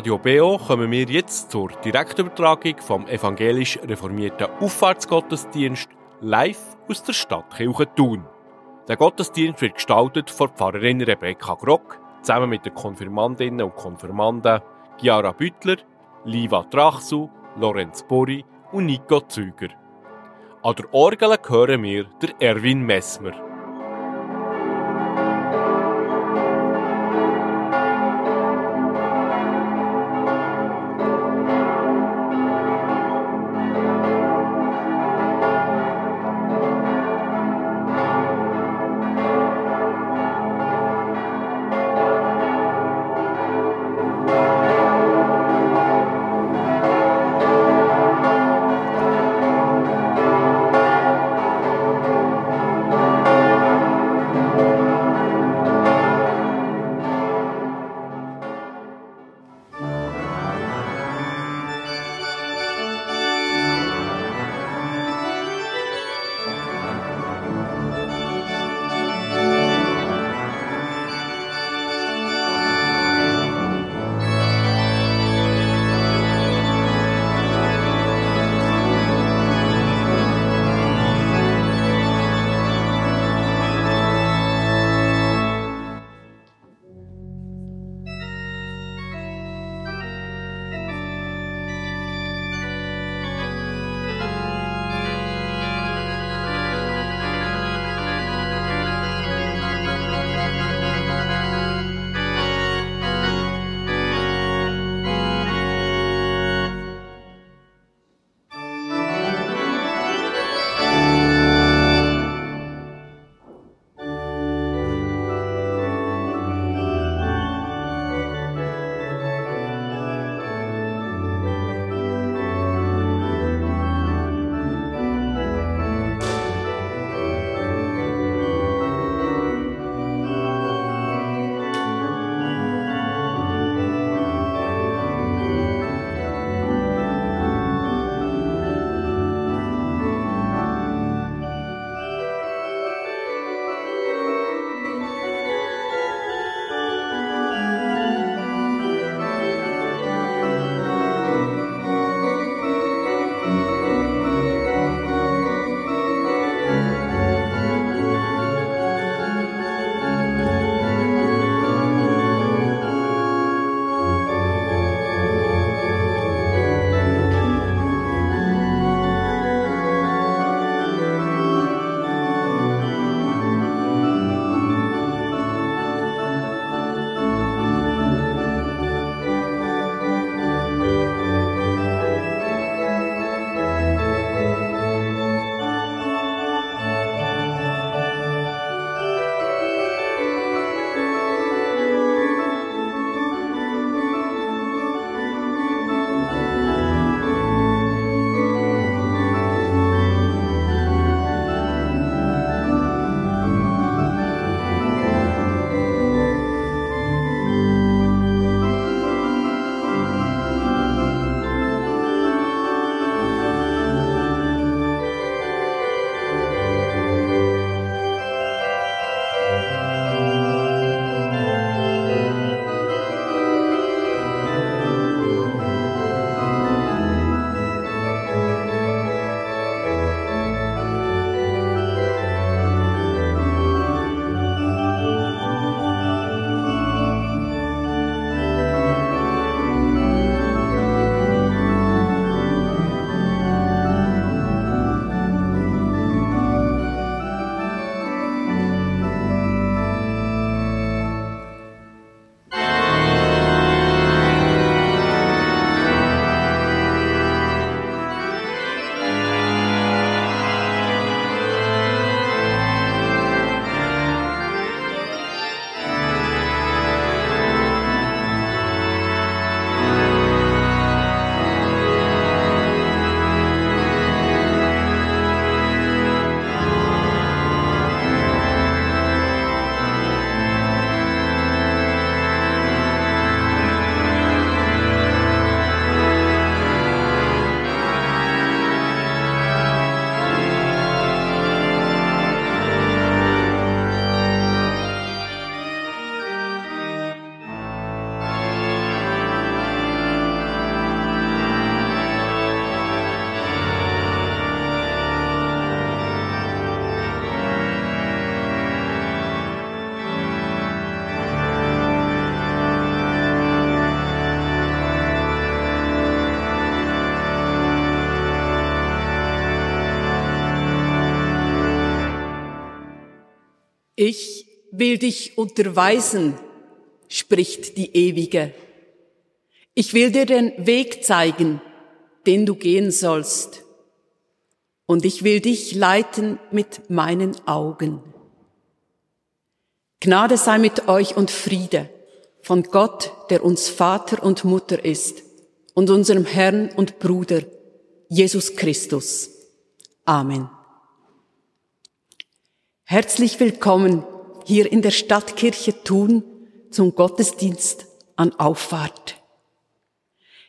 Radio BO kommen wir jetzt zur Direktübertragung vom evangelisch reformierten Auffahrtsgottesdienst live aus der Stadtkirche Thun. Der Gottesdienst wird gestaltet von Pfarrerin Rebecca Grock zusammen mit den Konfirmandinnen und Konfirmanden Chiara Büttler, Liva Trachsu, Lorenz Bori und Nico Züger. An der Orgel hören wir der Erwin Messmer. Ich will dich unterweisen, spricht die Ewige. Ich will dir den Weg zeigen, den du gehen sollst. Und ich will dich leiten mit meinen Augen. Gnade sei mit euch und Friede von Gott, der uns Vater und Mutter ist, und unserem Herrn und Bruder, Jesus Christus. Amen. Herzlich willkommen hier in der Stadtkirche Thun zum Gottesdienst an Auffahrt.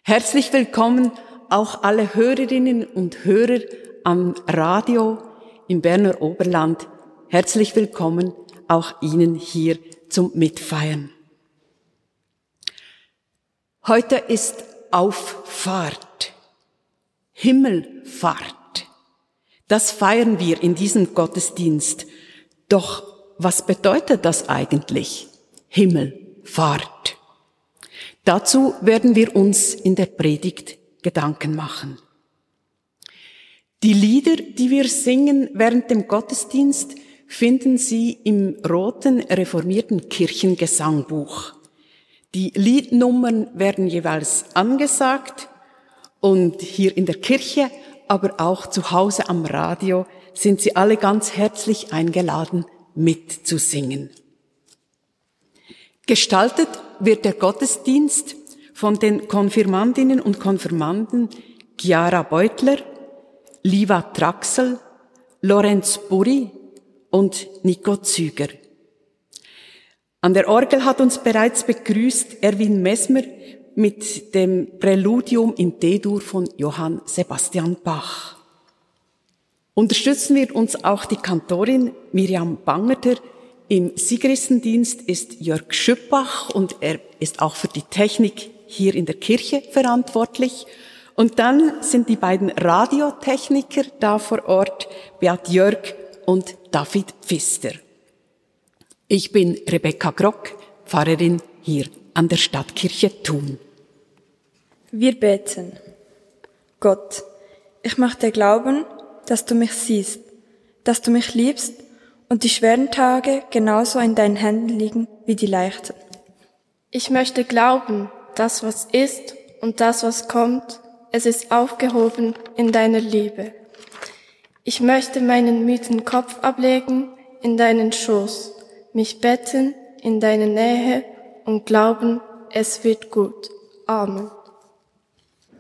Herzlich willkommen auch alle Hörerinnen und Hörer am Radio im Berner Oberland. Herzlich willkommen auch Ihnen hier zum Mitfeiern. Heute ist Auffahrt, Himmelfahrt. Das feiern wir in diesem Gottesdienst doch was bedeutet das eigentlich? Himmelfahrt. Dazu werden wir uns in der Predigt Gedanken machen. Die Lieder, die wir singen während dem Gottesdienst, finden Sie im roten reformierten Kirchengesangbuch. Die Liednummern werden jeweils angesagt und hier in der Kirche, aber auch zu Hause am Radio sind Sie alle ganz herzlich eingeladen, mitzusingen. Gestaltet wird der Gottesdienst von den Konfirmandinnen und Konfirmanden Chiara Beutler, Liva Traxel, Lorenz Burri und Nico Züger. An der Orgel hat uns bereits begrüßt Erwin Messmer mit dem Präludium in D-Dur von Johann Sebastian Bach. Unterstützen wir uns auch die Kantorin Miriam Bangerter. Im Sigristendienst ist Jörg Schüppach und er ist auch für die Technik hier in der Kirche verantwortlich. Und dann sind die beiden Radiotechniker da vor Ort, Beat Jörg und David Pfister. Ich bin Rebecca Grock, Pfarrerin hier an der Stadtkirche Thun. Wir beten. Gott, ich möchte glauben, dass du mich siehst, dass du mich liebst und die schweren Tage genauso in deinen Händen liegen wie die leichten. Ich möchte glauben, das was ist und das was kommt, es ist aufgehoben in deiner Liebe. Ich möchte meinen müden Kopf ablegen in deinen Schoß, mich betten in deine Nähe und glauben, es wird gut. Amen.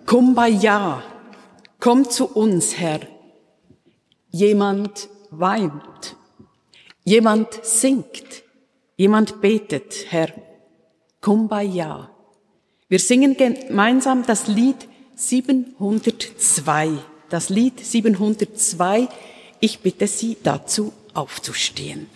Kumbaya, komm zu uns, Herr. Jemand weint. Jemand singt. Jemand betet, Herr. Kumbaya. Wir singen gemeinsam das Lied 702. Das Lied 702. Ich bitte Sie dazu aufzustehen.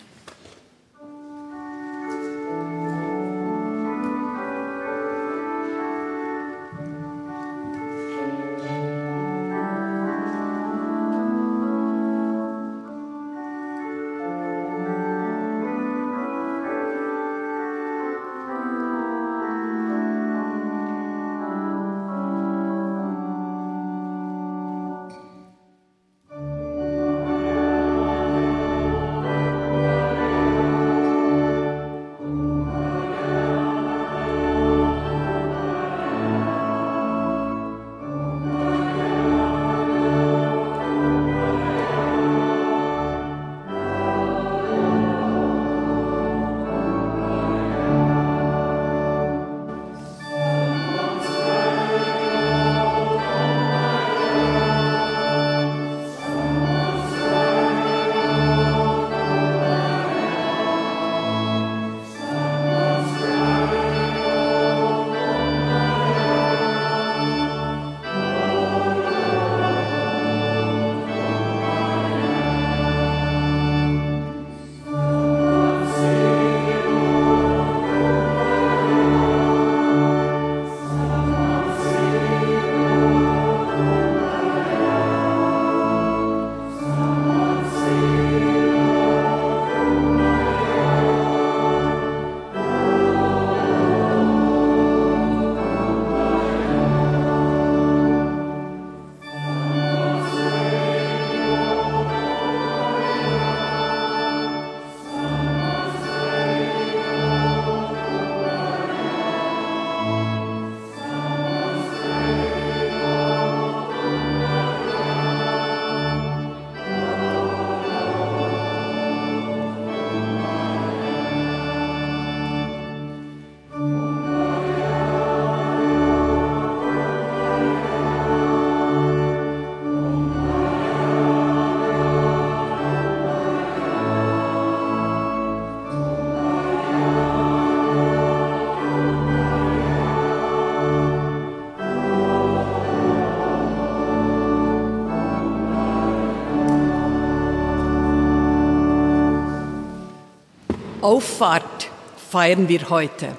Auffahrt feiern wir heute.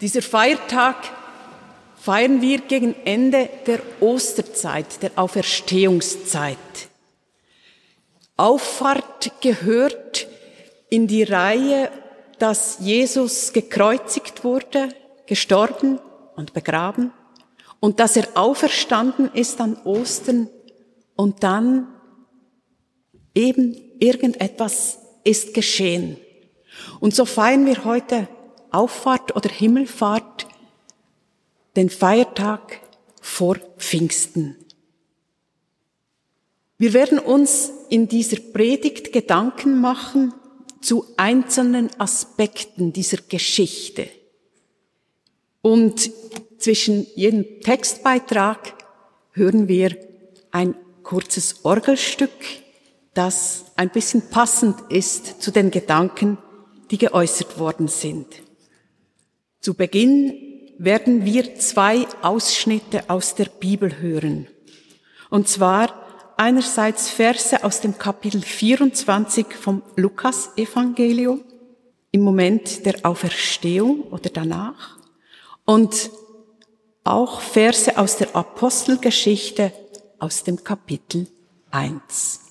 Dieser Feiertag feiern wir gegen Ende der Osterzeit, der Auferstehungszeit. Auffahrt gehört in die Reihe, dass Jesus gekreuzigt wurde, gestorben und begraben und dass er auferstanden ist an Ostern und dann eben irgendetwas ist geschehen. Und so feiern wir heute Auffahrt oder Himmelfahrt, den Feiertag vor Pfingsten. Wir werden uns in dieser Predigt Gedanken machen zu einzelnen Aspekten dieser Geschichte. Und zwischen jedem Textbeitrag hören wir ein kurzes Orgelstück, das ein bisschen passend ist zu den Gedanken, die geäußert worden sind. Zu Beginn werden wir zwei Ausschnitte aus der Bibel hören. Und zwar einerseits Verse aus dem Kapitel 24 vom Lukas-Evangelium im Moment der Auferstehung oder danach und auch Verse aus der Apostelgeschichte aus dem Kapitel 1.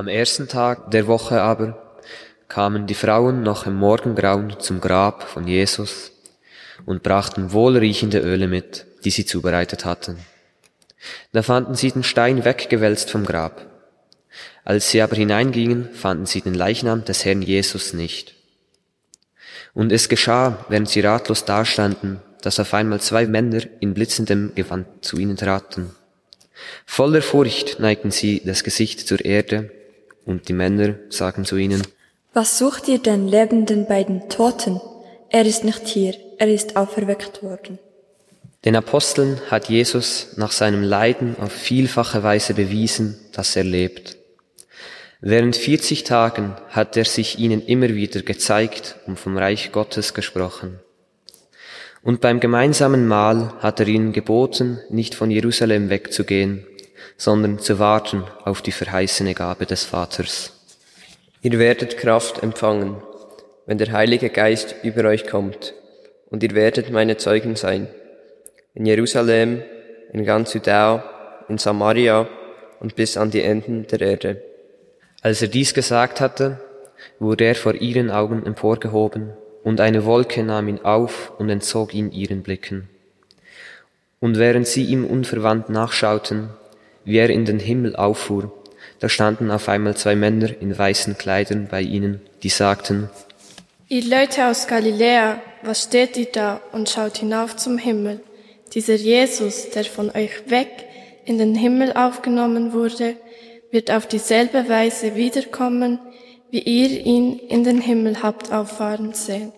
Am ersten Tag der Woche aber kamen die Frauen noch im Morgengrauen zum Grab von Jesus und brachten wohlriechende Öle mit, die sie zubereitet hatten. Da fanden sie den Stein weggewälzt vom Grab. Als sie aber hineingingen, fanden sie den Leichnam des Herrn Jesus nicht. Und es geschah, während sie ratlos dastanden, dass auf einmal zwei Männer in blitzendem Gewand zu ihnen traten. Voller Furcht neigten sie das Gesicht zur Erde und die Männer sagen zu ihnen, Was sucht ihr denn Lebenden bei den Toten? Er ist nicht hier, er ist auferweckt worden. Den Aposteln hat Jesus nach seinem Leiden auf vielfache Weise bewiesen, dass er lebt. Während 40 Tagen hat er sich ihnen immer wieder gezeigt und vom Reich Gottes gesprochen. Und beim gemeinsamen Mahl hat er ihnen geboten, nicht von Jerusalem wegzugehen, sondern zu warten auf die verheißene Gabe des Vaters. Ihr werdet Kraft empfangen, wenn der Heilige Geist über euch kommt, und ihr werdet meine Zeugen sein. In Jerusalem, in ganz Judäa, in Samaria und bis an die Enden der Erde. Als er dies gesagt hatte, wurde er vor ihren Augen emporgehoben, und eine Wolke nahm ihn auf und entzog ihn ihren Blicken. Und während sie ihm unverwandt nachschauten, wie er in den Himmel auffuhr, da standen auf einmal zwei Männer in weißen Kleidern bei ihnen, die sagten, Ihr Leute aus Galiläa, was steht ihr da und schaut hinauf zum Himmel? Dieser Jesus, der von euch weg in den Himmel aufgenommen wurde, wird auf dieselbe Weise wiederkommen, wie ihr ihn in den Himmel habt auffahren sehen.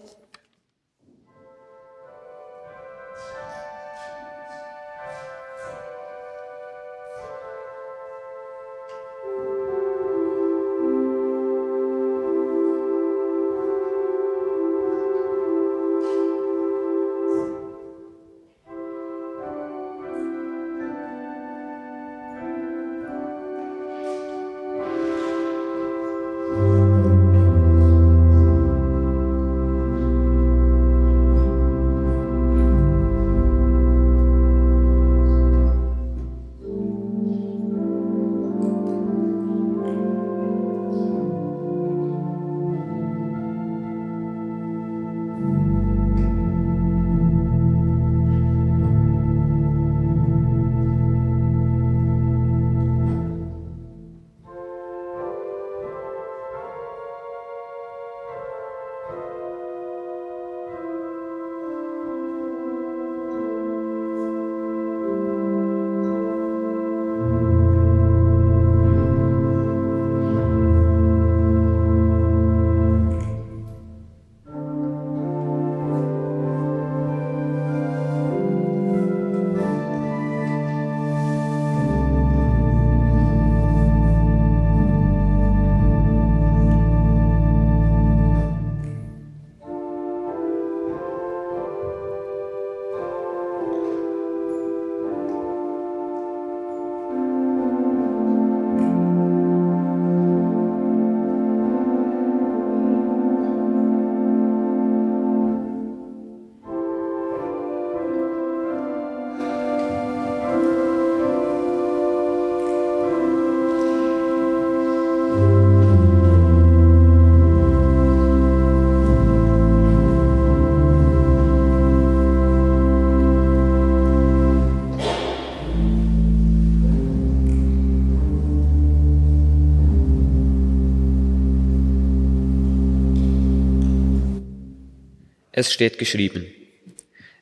Es steht geschrieben,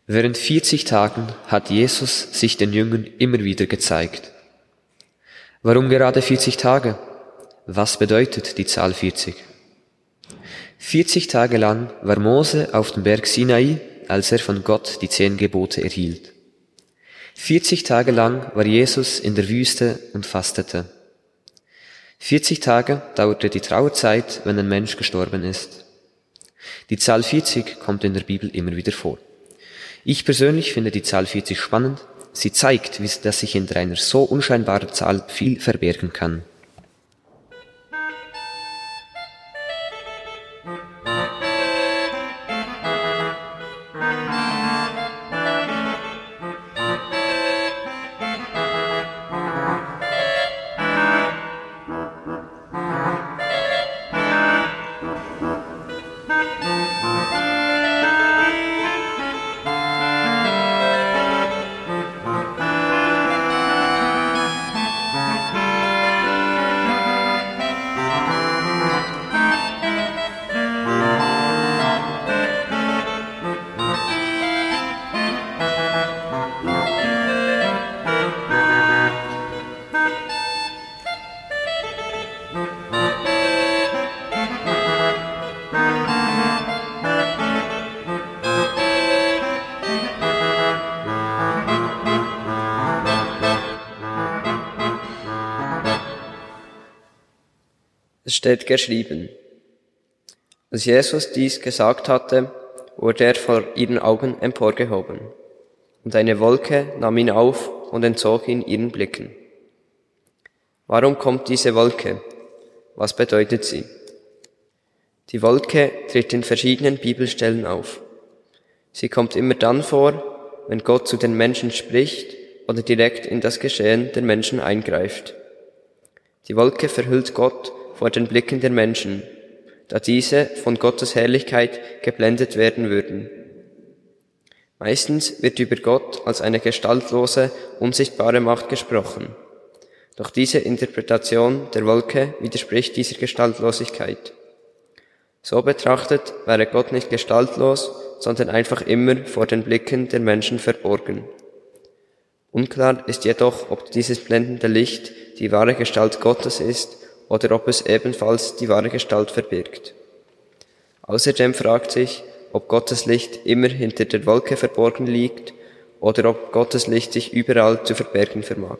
während 40 Tagen hat Jesus sich den Jüngern immer wieder gezeigt. Warum gerade 40 Tage? Was bedeutet die Zahl 40? 40 Tage lang war Mose auf dem Berg Sinai, als er von Gott die zehn Gebote erhielt. 40 Tage lang war Jesus in der Wüste und fastete. 40 Tage dauerte die Trauerzeit, wenn ein Mensch gestorben ist. Die Zahl 40 kommt in der Bibel immer wieder vor. Ich persönlich finde die Zahl 40 spannend. Sie zeigt, dass sich hinter einer so unscheinbaren Zahl viel verbergen kann. Steht geschrieben. Als Jesus dies gesagt hatte, wurde er vor ihren Augen emporgehoben, und eine Wolke nahm ihn auf und entzog ihn ihren Blicken. Warum kommt diese Wolke? Was bedeutet sie? Die Wolke tritt in verschiedenen Bibelstellen auf. Sie kommt immer dann vor, wenn Gott zu den Menschen spricht oder direkt in das Geschehen der Menschen eingreift. Die Wolke verhüllt Gott vor den Blicken der Menschen, da diese von Gottes Herrlichkeit geblendet werden würden. Meistens wird über Gott als eine gestaltlose, unsichtbare Macht gesprochen. Doch diese Interpretation der Wolke widerspricht dieser Gestaltlosigkeit. So betrachtet wäre Gott nicht gestaltlos, sondern einfach immer vor den Blicken der Menschen verborgen. Unklar ist jedoch, ob dieses blendende Licht die wahre Gestalt Gottes ist oder ob es ebenfalls die wahre Gestalt verbirgt. Außerdem fragt sich, ob Gottes Licht immer hinter der Wolke verborgen liegt oder ob Gottes Licht sich überall zu verbergen vermag.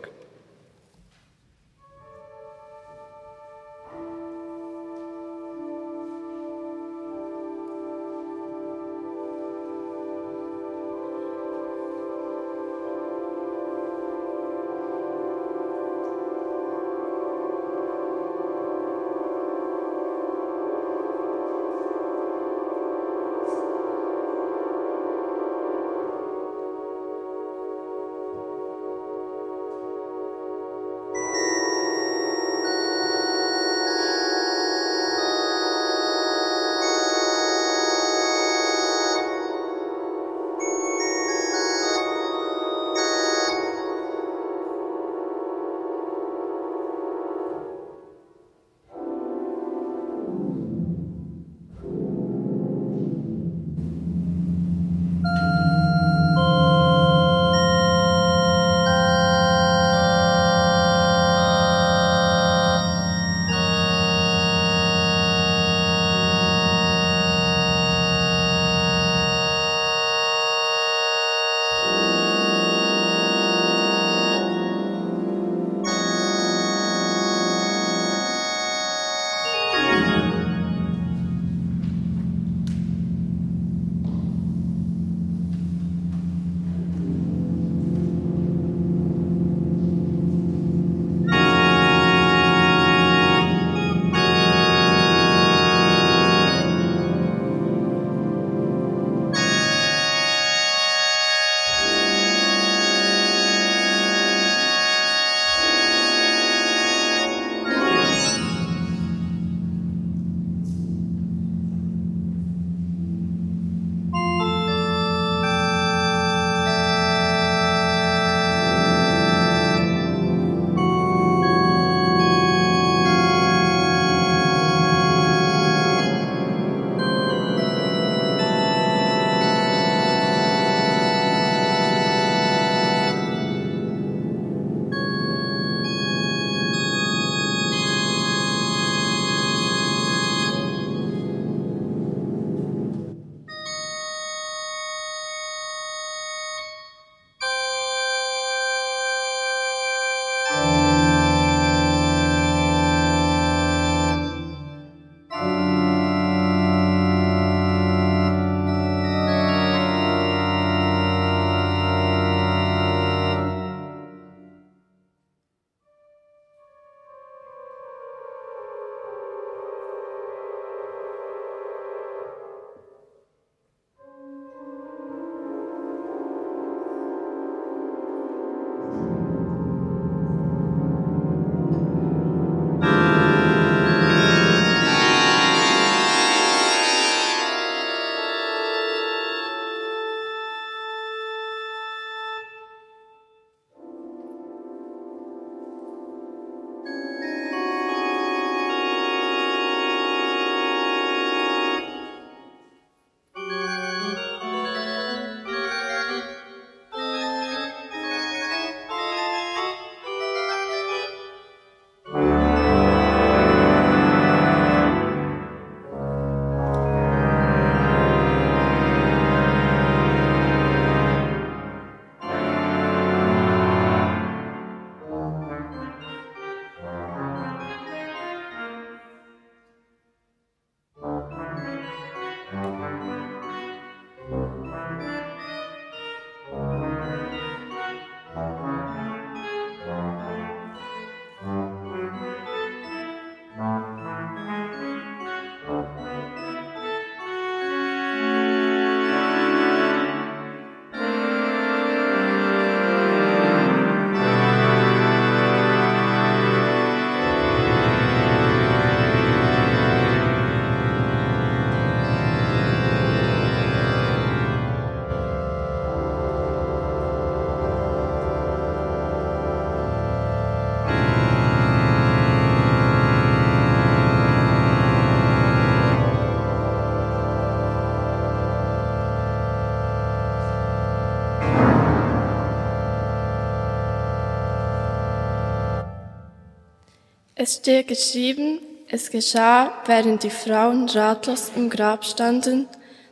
Es steht geschrieben, es geschah, während die Frauen ratlos im Grab standen,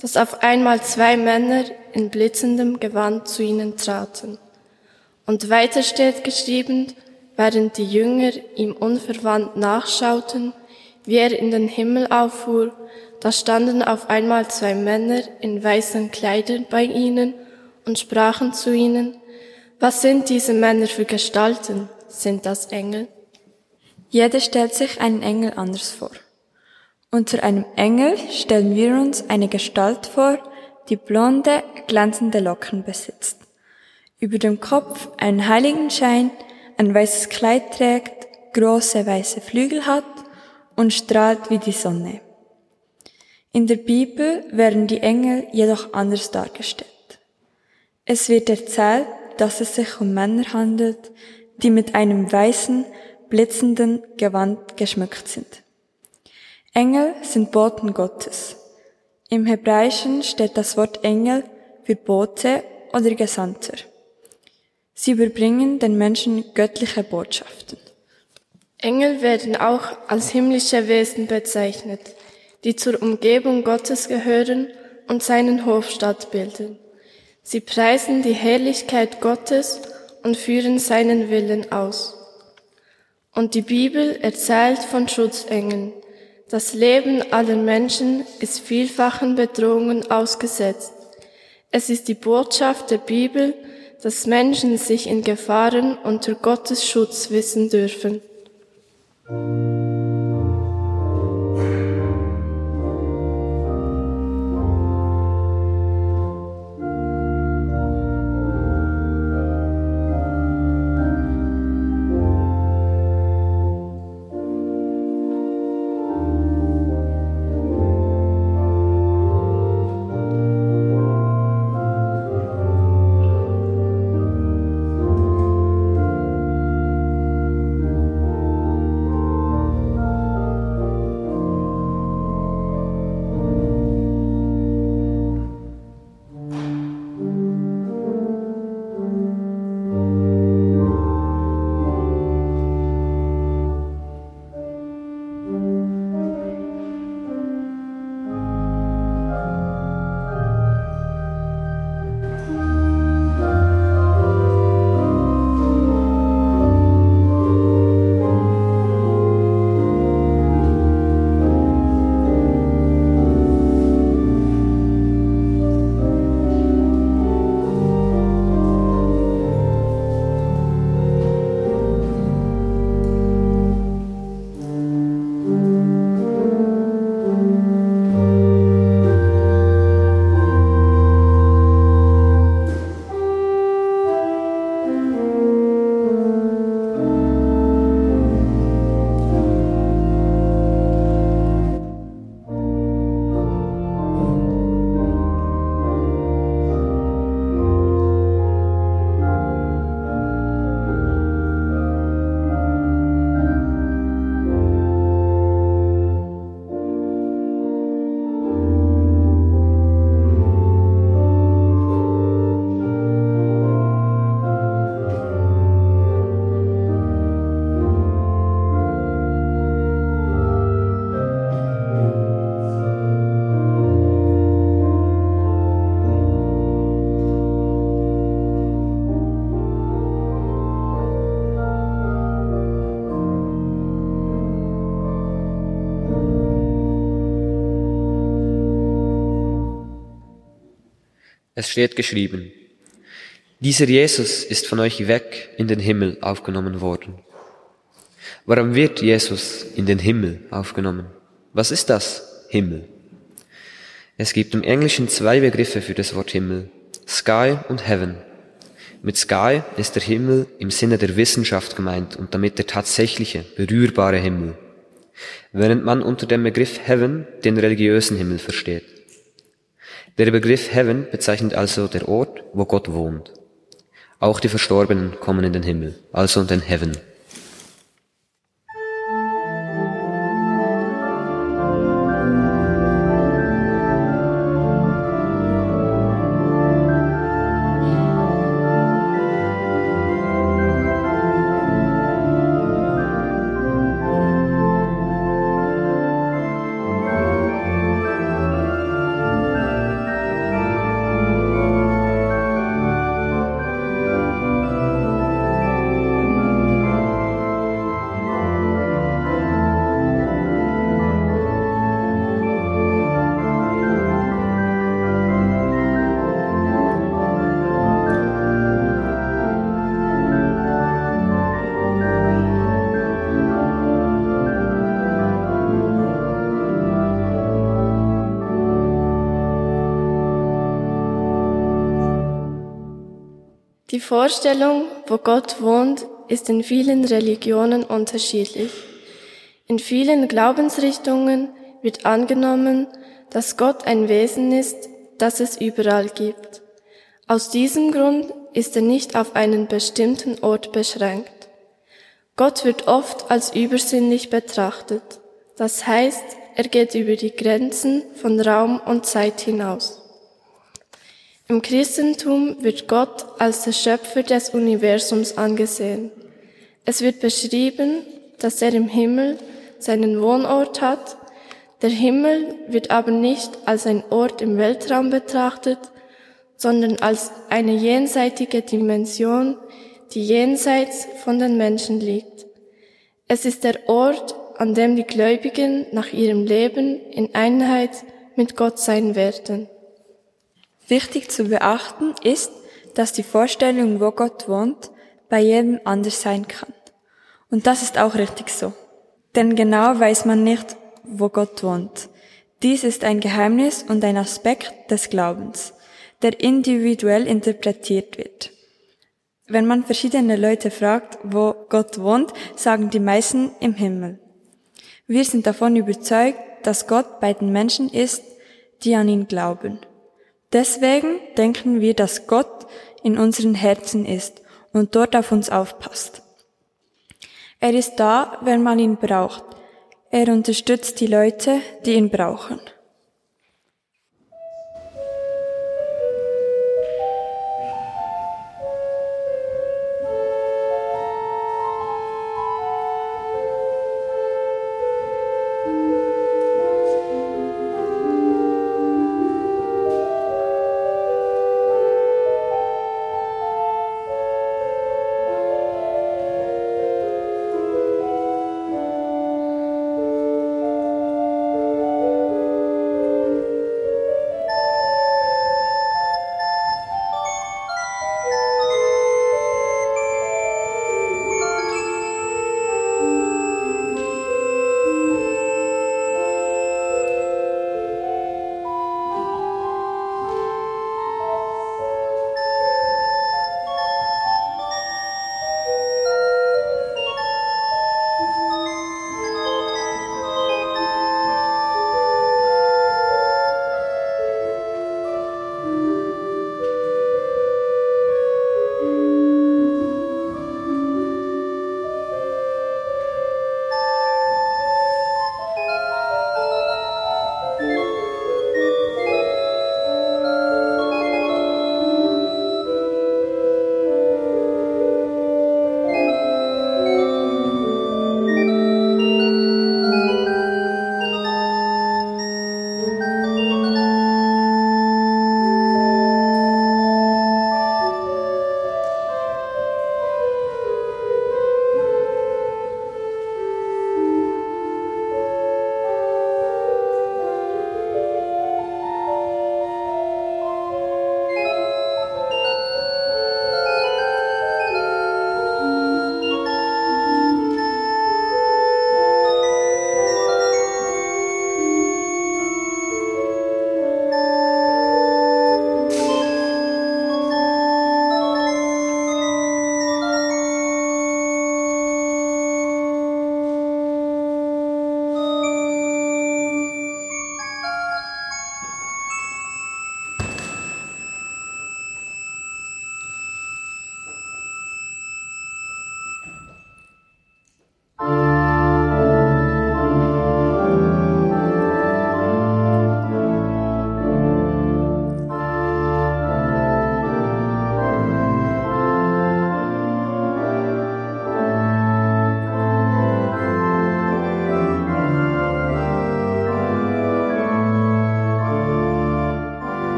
dass auf einmal zwei Männer in blitzendem Gewand zu ihnen traten. Und weiter steht geschrieben, während die Jünger ihm unverwandt nachschauten, wie er in den Himmel auffuhr, da standen auf einmal zwei Männer in weißen Kleidern bei ihnen und sprachen zu ihnen, was sind diese Männer für Gestalten? Sind das Engel? Jeder stellt sich einen Engel anders vor. Unter einem Engel stellen wir uns eine Gestalt vor, die blonde, glänzende Locken besitzt, über dem Kopf einen Heiligenschein, ein weißes Kleid trägt, große weiße Flügel hat und strahlt wie die Sonne. In der Bibel werden die Engel jedoch anders dargestellt. Es wird erzählt, dass es sich um Männer handelt, die mit einem weißen, blitzenden Gewand geschmückt sind. Engel sind Boten Gottes. Im Hebräischen steht das Wort Engel für Bote oder Gesandter. Sie überbringen den Menschen göttliche Botschaften. Engel werden auch als himmlische Wesen bezeichnet, die zur Umgebung Gottes gehören und seinen Hofstaat bilden. Sie preisen die Herrlichkeit Gottes und führen seinen Willen aus. Und die Bibel erzählt von Schutzengeln. Das Leben aller Menschen ist vielfachen Bedrohungen ausgesetzt. Es ist die Botschaft der Bibel, dass Menschen sich in Gefahren unter Gottes Schutz wissen dürfen. Es steht geschrieben, dieser Jesus ist von euch weg in den Himmel aufgenommen worden. Warum wird Jesus in den Himmel aufgenommen? Was ist das Himmel? Es gibt im Englischen zwei Begriffe für das Wort Himmel, Sky und Heaven. Mit Sky ist der Himmel im Sinne der Wissenschaft gemeint und damit der tatsächliche, berührbare Himmel, während man unter dem Begriff Heaven den religiösen Himmel versteht. Der Begriff Heaven bezeichnet also der Ort, wo Gott wohnt. Auch die Verstorbenen kommen in den Himmel, also in den Heaven. Vorstellung, wo Gott wohnt, ist in vielen Religionen unterschiedlich. In vielen Glaubensrichtungen wird angenommen, dass Gott ein Wesen ist, das es überall gibt. Aus diesem Grund ist er nicht auf einen bestimmten Ort beschränkt. Gott wird oft als übersinnlich betrachtet. Das heißt, er geht über die Grenzen von Raum und Zeit hinaus. Im Christentum wird Gott als der Schöpfer des Universums angesehen. Es wird beschrieben, dass er im Himmel seinen Wohnort hat. Der Himmel wird aber nicht als ein Ort im Weltraum betrachtet, sondern als eine jenseitige Dimension, die jenseits von den Menschen liegt. Es ist der Ort, an dem die Gläubigen nach ihrem Leben in Einheit mit Gott sein werden. Wichtig zu beachten ist, dass die Vorstellung, wo Gott wohnt, bei jedem anders sein kann. Und das ist auch richtig so. Denn genau weiß man nicht, wo Gott wohnt. Dies ist ein Geheimnis und ein Aspekt des Glaubens, der individuell interpretiert wird. Wenn man verschiedene Leute fragt, wo Gott wohnt, sagen die meisten im Himmel. Wir sind davon überzeugt, dass Gott bei den Menschen ist, die an ihn glauben. Deswegen denken wir, dass Gott in unseren Herzen ist und dort auf uns aufpasst. Er ist da, wenn man ihn braucht. Er unterstützt die Leute, die ihn brauchen.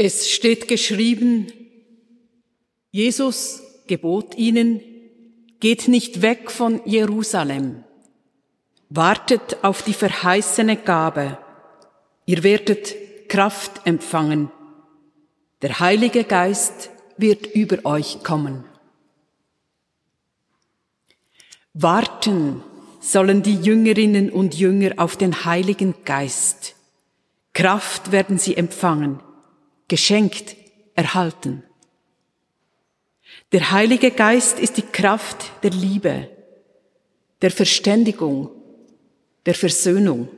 Es steht geschrieben, Jesus gebot ihnen, geht nicht weg von Jerusalem, wartet auf die verheißene Gabe, ihr werdet Kraft empfangen, der Heilige Geist wird über euch kommen. Warten sollen die Jüngerinnen und Jünger auf den Heiligen Geist. Kraft werden sie empfangen, geschenkt, erhalten. Der Heilige Geist ist die Kraft der Liebe, der Verständigung, der Versöhnung.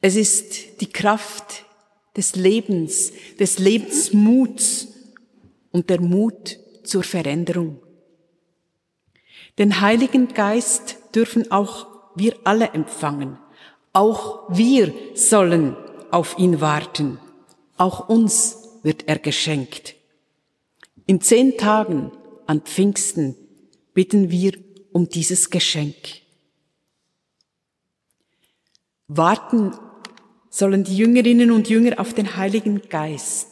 Es ist die Kraft des Lebens, des Lebensmuts und der Mut zur Veränderung. Den Heiligen Geist dürfen auch wir alle empfangen. Auch wir sollen auf ihn warten. Auch uns wird er geschenkt. In zehn Tagen an Pfingsten bitten wir um dieses Geschenk. Warten sollen die Jüngerinnen und Jünger auf den Heiligen Geist.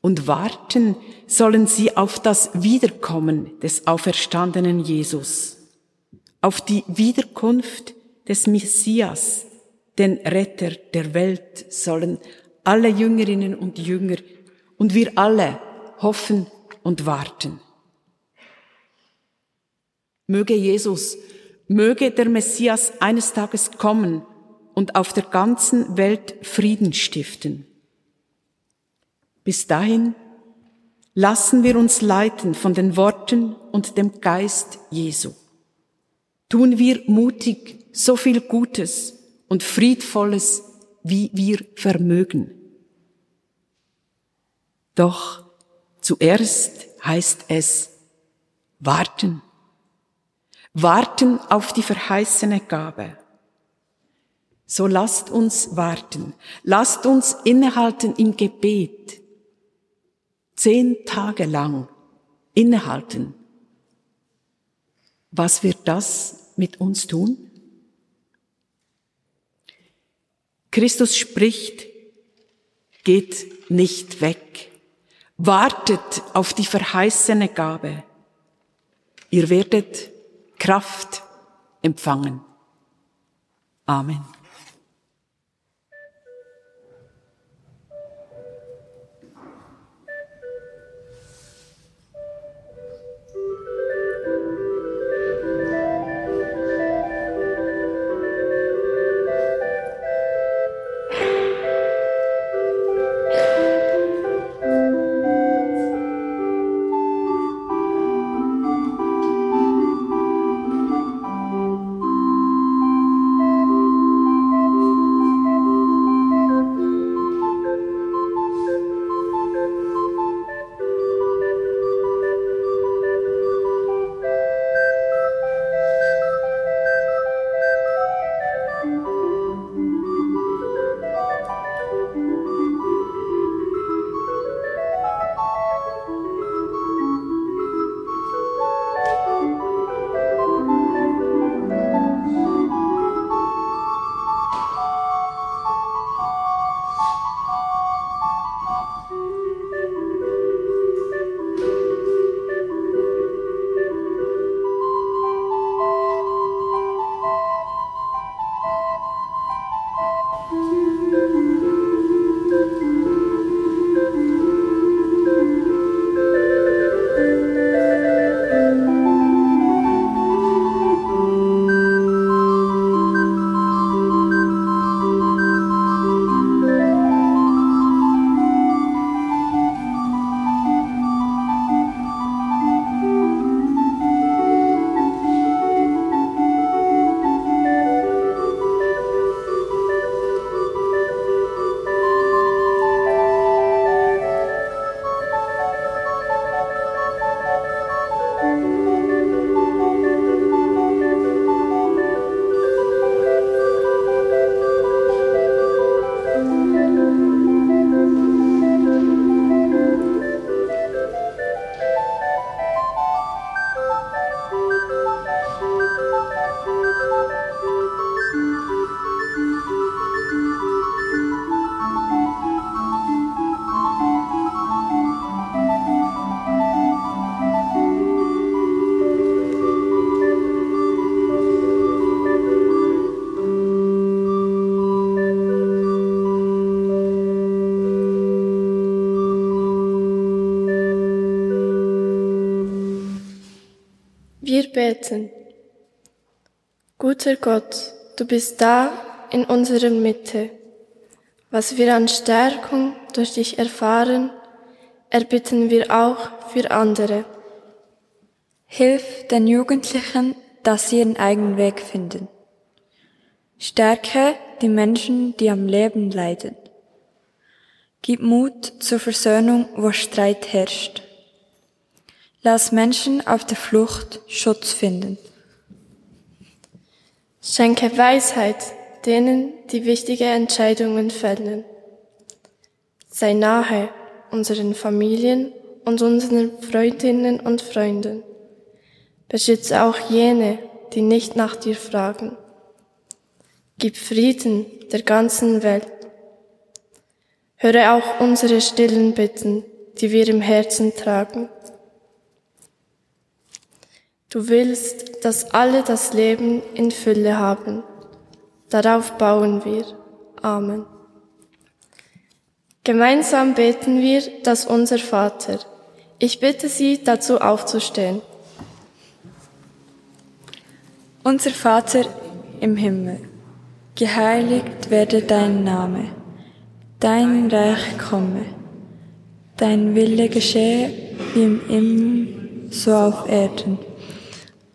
Und warten sollen sie auf das Wiederkommen des auferstandenen Jesus, auf die Wiederkunft des Messias, den Retter der Welt sollen alle Jüngerinnen und Jünger und wir alle hoffen und warten. Möge Jesus, möge der Messias eines Tages kommen und auf der ganzen Welt Frieden stiften. Bis dahin lassen wir uns leiten von den Worten und dem Geist Jesu. Tun wir mutig so viel Gutes und Friedvolles, wie wir vermögen. Doch zuerst heißt es warten. Warten auf die verheißene Gabe. So lasst uns warten. Lasst uns innehalten im Gebet. Zehn Tage lang innehalten. Was wird das mit uns tun? Christus spricht, geht nicht weg, wartet auf die verheißene Gabe. Ihr werdet Kraft empfangen. Amen. Beten. Guter Gott, du bist da in unserer Mitte. Was wir an Stärkung durch dich erfahren, erbitten wir auch für andere. Hilf den Jugendlichen, dass sie ihren eigenen Weg finden. Stärke die Menschen, die am Leben leiden. Gib Mut zur Versöhnung, wo Streit herrscht. Lass Menschen auf der Flucht Schutz finden. Schenke Weisheit denen, die wichtige Entscheidungen fällen. Sei nahe unseren Familien und unseren Freundinnen und Freunden. Beschütze auch jene, die nicht nach dir fragen. Gib Frieden der ganzen Welt. Höre auch unsere stillen Bitten, die wir im Herzen tragen. Du willst, dass alle das Leben in Fülle haben. Darauf bauen wir. Amen. Gemeinsam beten wir das Unser Vater. Ich bitte Sie, dazu aufzustehen. Unser Vater im Himmel, geheiligt werde dein Name, dein Reich komme, dein Wille geschehe wie im Himmel, so auf Erden.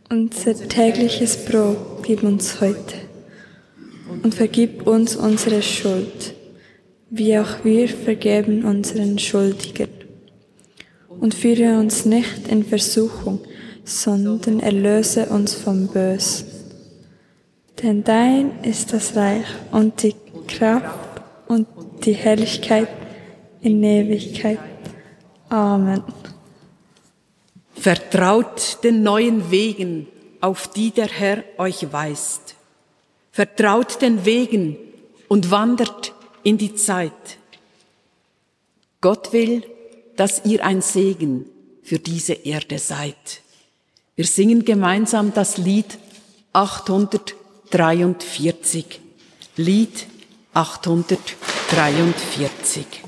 Unser tägliches Brot gib uns heute und vergib uns unsere Schuld, wie auch wir vergeben unseren Schuldigen. Und führe uns nicht in Versuchung, sondern erlöse uns vom Bösen. Denn dein ist das Reich und die Kraft und die Herrlichkeit in Ewigkeit. Amen. Vertraut den neuen Wegen, auf die der Herr euch weist. Vertraut den Wegen und wandert in die Zeit. Gott will, dass ihr ein Segen für diese Erde seid. Wir singen gemeinsam das Lied 843. Lied 843.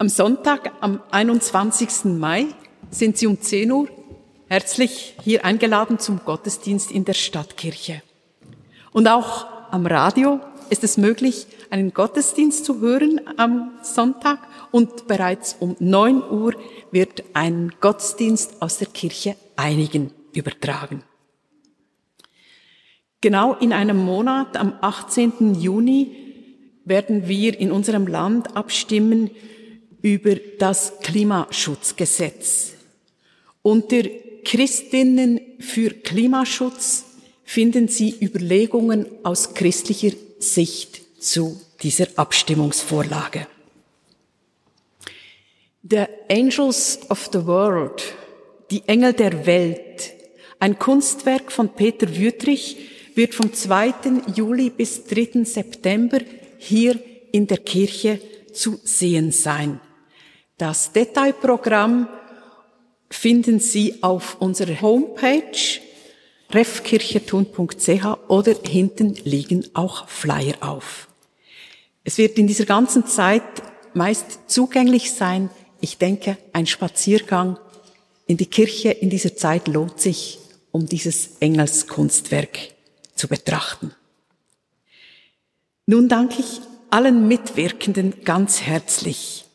Am Sonntag, am 21. Mai, sind Sie um 10 Uhr herzlich hier eingeladen zum Gottesdienst in der Stadtkirche. Und auch am Radio ist es möglich, einen Gottesdienst zu hören am Sonntag und bereits um 9 Uhr wird ein Gottesdienst aus der Kirche einigen übertragen. Genau in einem Monat, am 18. Juni, werden wir in unserem Land abstimmen über das Klimaschutzgesetz. Unter Christinnen für Klimaschutz finden Sie Überlegungen aus christlicher Sicht zu dieser Abstimmungsvorlage. The Angels of the World, die Engel der Welt, ein Kunstwerk von Peter Wüttrich, wird vom 2. Juli bis 3. September hier in der Kirche zu sehen sein. Das Detailprogramm finden Sie auf unserer Homepage refkirchetun.ch oder hinten liegen auch Flyer auf. Es wird in dieser ganzen Zeit meist zugänglich sein. Ich denke, ein Spaziergang in die Kirche in dieser Zeit lohnt sich, um dieses Engelskunstwerk zu betrachten. Nun danke ich allen Mitwirkenden ganz herzlich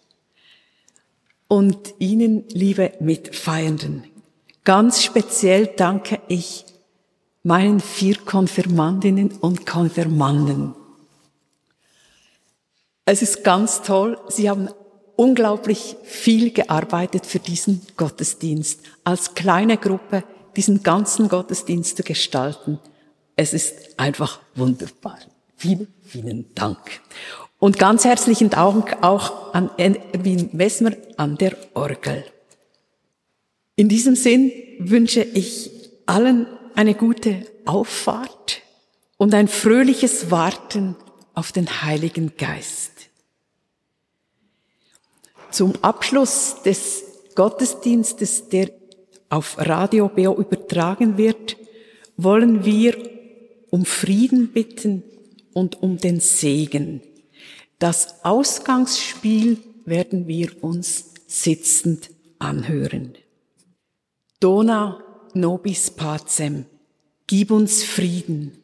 und Ihnen, liebe Mitfeiernden, ganz speziell danke ich meinen vier Konfirmandinnen und Konfirmanden. Es ist ganz toll, Sie haben unglaublich viel gearbeitet für diesen Gottesdienst, als kleine Gruppe diesen ganzen Gottesdienst zu gestalten. Es ist einfach wunderbar. Vielen, vielen Dank. Und ganz herzlichen Dank auch an Erwin Messmer an der Orgel. In diesem Sinn wünsche ich allen eine gute Auffahrt und ein fröhliches Warten auf den Heiligen Geist. Zum Abschluss des Gottesdienstes, der auf Radio BO übertragen wird, wollen wir um Frieden bitten und um den Segen. Das Ausgangsspiel werden wir uns sitzend anhören. Dona nobis pacem, gib uns Frieden.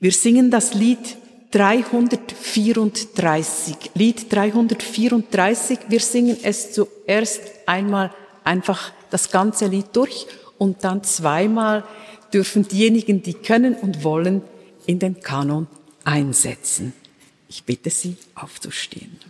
Wir singen das Lied 334, Lied 334. Wir singen es zuerst einmal einfach das ganze Lied durch und dann zweimal dürfen diejenigen, die können und wollen, in den Kanon einsetzen. Ich bitte Sie aufzustehen.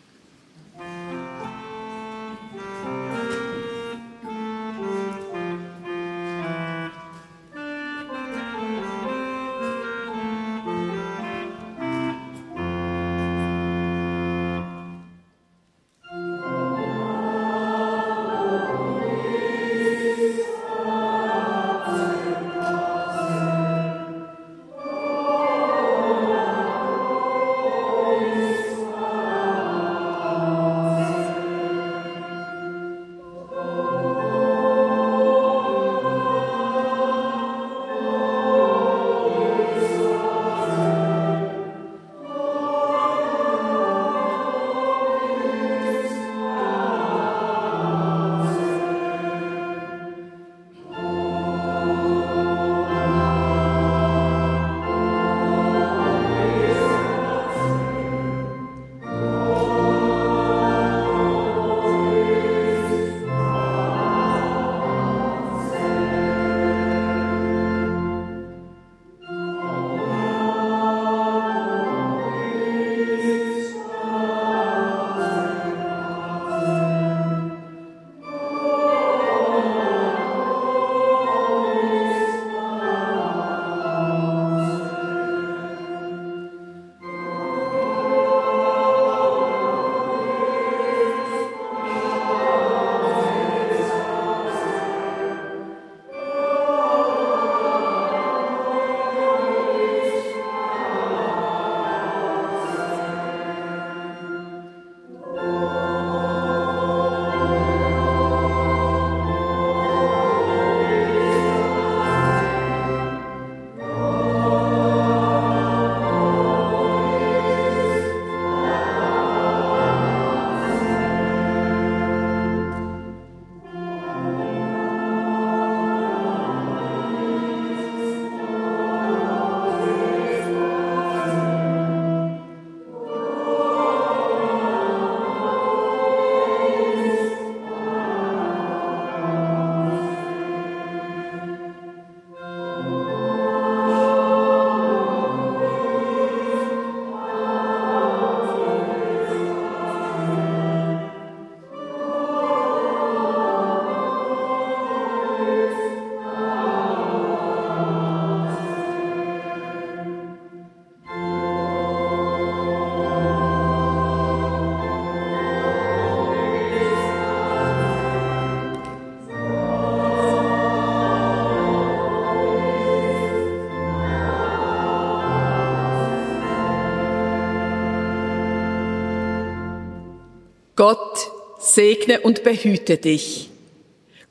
Gott segne und behüte dich.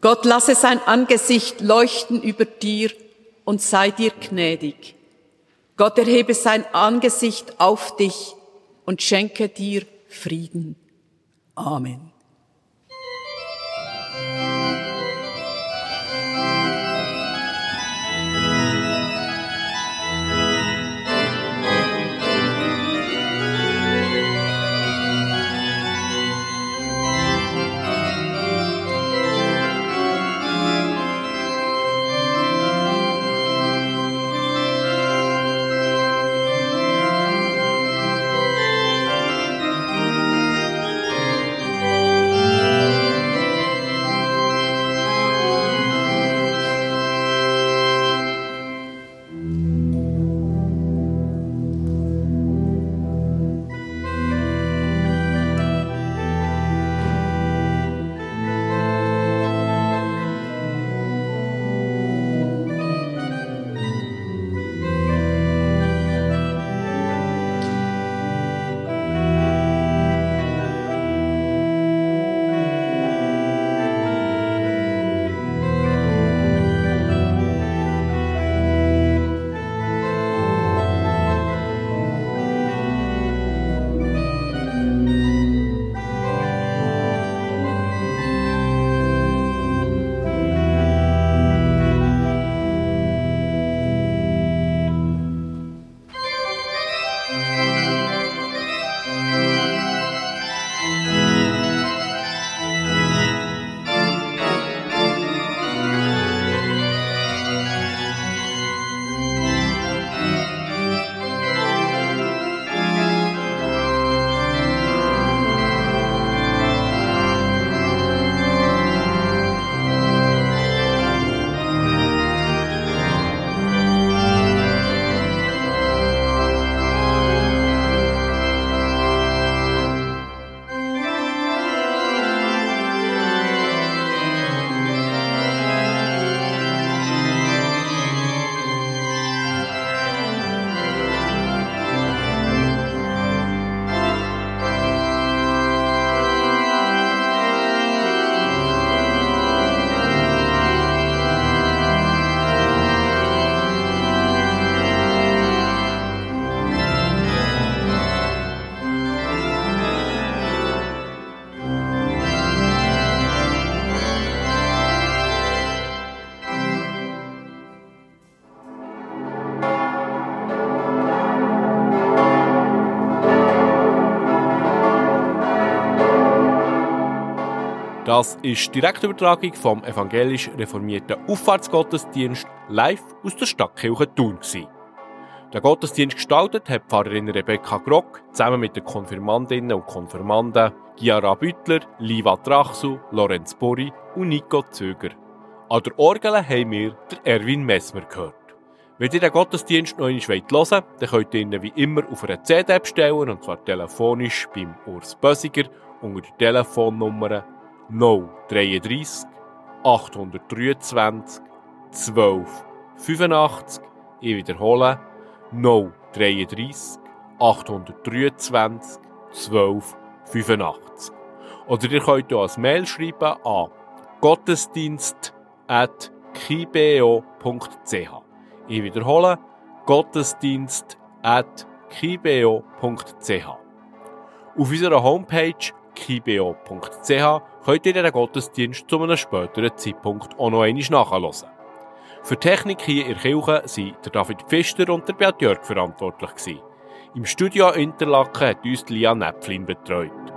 Gott lasse sein Angesicht leuchten über dir und sei dir gnädig. Gott erhebe sein Angesicht auf dich und schenke dir Frieden. Amen. Das ist die Direktübertragung vom evangelisch reformierten Auffahrtsgottesdienst live aus der Stadtkirche Thun. Gewesen. Der Gottesdienst gestaltet hat Pfarrerin Rebecca Grock zusammen mit den Konfirmandinnen und Konfirmanden Giara Büttler, Liva Trachsu, Lorenz Bori und Nico Zöger. An der Orgel haben wir der Erwin Messmer gehört. Wenn ihr den Gottesdienst noch einmal hören wollt, dann könnt ihr ihn wie immer auf einer CD bestellen, und zwar telefonisch beim Urs Bösiger unter der Telefonnummer 033 823 12 85. Ich wiederhole 033 823 12 85. Oder ihr könnt auch ein Mail schreiben an gottesdienst.kibeo.ch. Ich wiederhole gottesdienst.kibeo.ch. Auf unserer Homepage kibeo.ch könnt ihr den Gottesdienst zu einem späteren Zeitpunkt auch noch einmal nachhören. Für die Technik hier in der Kirche waren David Pfister und der Beat Jörg verantwortlich. Im Studio Interlaken hat uns Lia Näpflin betreut.